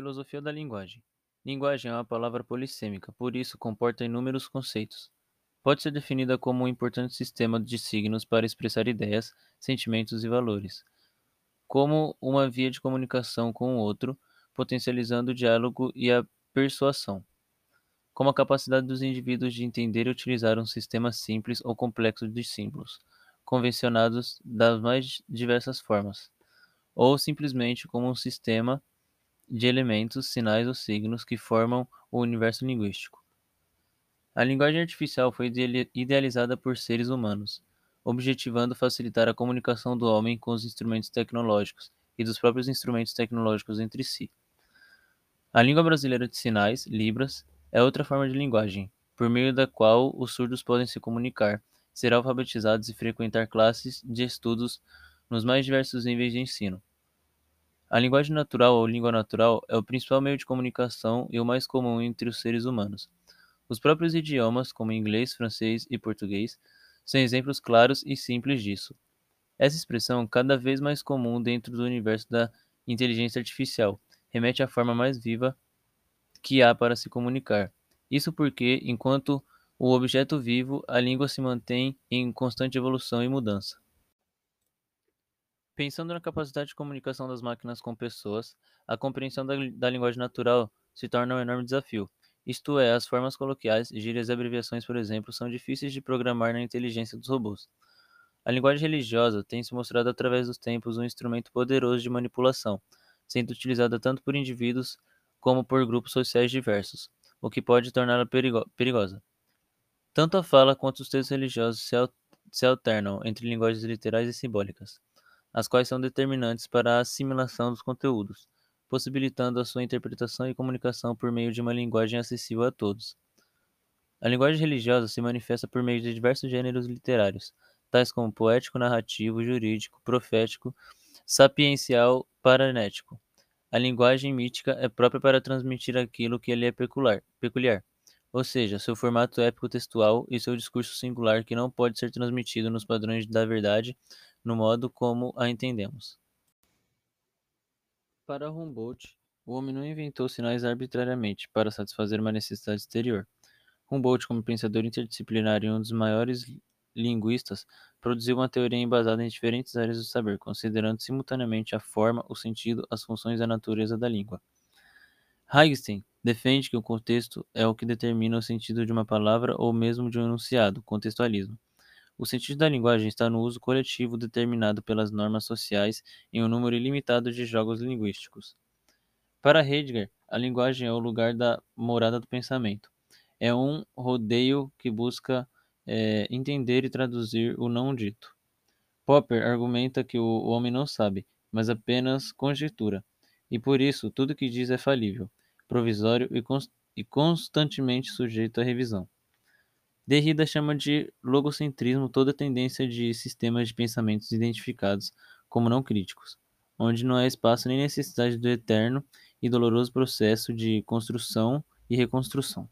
Filosofia da linguagem. Linguagem é uma palavra polissêmica, por isso comporta inúmeros conceitos. Pode ser definida como um importante sistema de signos para expressar ideias, sentimentos e valores, como uma via de comunicação com o outro, potencializando o diálogo e a persuasão, como a capacidade dos indivíduos de entender e utilizar um sistema simples ou complexo de símbolos, convencionados das mais diversas formas, ou simplesmente como um sistema de elementos, sinais ou signos que formam o universo linguístico. A linguagem artificial foi idealizada por seres humanos, objetivando facilitar a comunicação do homem com os instrumentos tecnológicos e dos próprios instrumentos tecnológicos entre si. A língua brasileira de sinais, Libras, é outra forma de linguagem, por meio da qual os surdos podem se comunicar, ser alfabetizados e frequentar classes de estudos nos mais diversos níveis de ensino. A linguagem natural ou língua natural é o principal meio de comunicação e o mais comum entre os seres humanos. Os próprios idiomas, como inglês, francês e português, são exemplos claros e simples disso. Essa expressão, cada vez mais comum dentro do universo da inteligência artificial, remete à forma mais viva que há para se comunicar. Isso porque, enquanto o objeto vivo, a língua se mantém em constante evolução e mudança. Pensando na capacidade de comunicação das máquinas com pessoas, a compreensão da, da linguagem natural se torna um enorme desafio. Isto é, as formas coloquiais, gírias e abreviações, por exemplo, são difíceis de programar na inteligência dos robôs. A linguagem religiosa tem se mostrado através dos tempos um instrumento poderoso de manipulação, sendo utilizada tanto por indivíduos como por grupos sociais diversos, o que pode torná-la perigo perigosa. Tanto a fala quanto os textos religiosos se, al se alternam entre linguagens literais e simbólicas as quais são determinantes para a assimilação dos conteúdos, possibilitando a sua interpretação e comunicação por meio de uma linguagem acessível a todos. A linguagem religiosa se manifesta por meio de diversos gêneros literários, tais como poético, narrativo, jurídico, profético, sapiencial, paranético. A linguagem mítica é própria para transmitir aquilo que lhe é peculiar, peculiar, ou seja, seu formato épico textual e seu discurso singular que não pode ser transmitido nos padrões da verdade no modo como a entendemos. Para Humboldt, o homem não inventou sinais arbitrariamente para satisfazer uma necessidade exterior. Humboldt, como pensador interdisciplinar e um dos maiores linguistas, produziu uma teoria embasada em diferentes áreas do saber, considerando simultaneamente a forma, o sentido, as funções e a natureza da língua. Wittgenstein defende que o contexto é o que determina o sentido de uma palavra ou mesmo de um enunciado, contextualismo. O sentido da linguagem está no uso coletivo determinado pelas normas sociais em um número ilimitado de jogos linguísticos. Para Heidegger, a linguagem é o lugar da morada do pensamento. É um rodeio que busca é, entender e traduzir o não dito. Popper argumenta que o homem não sabe, mas apenas conjectura, e por isso tudo que diz é falível, provisório e, const e constantemente sujeito à revisão. Derrida chama de logocentrismo toda tendência de sistemas de pensamentos identificados como não críticos, onde não há espaço nem necessidade do eterno e doloroso processo de construção e reconstrução.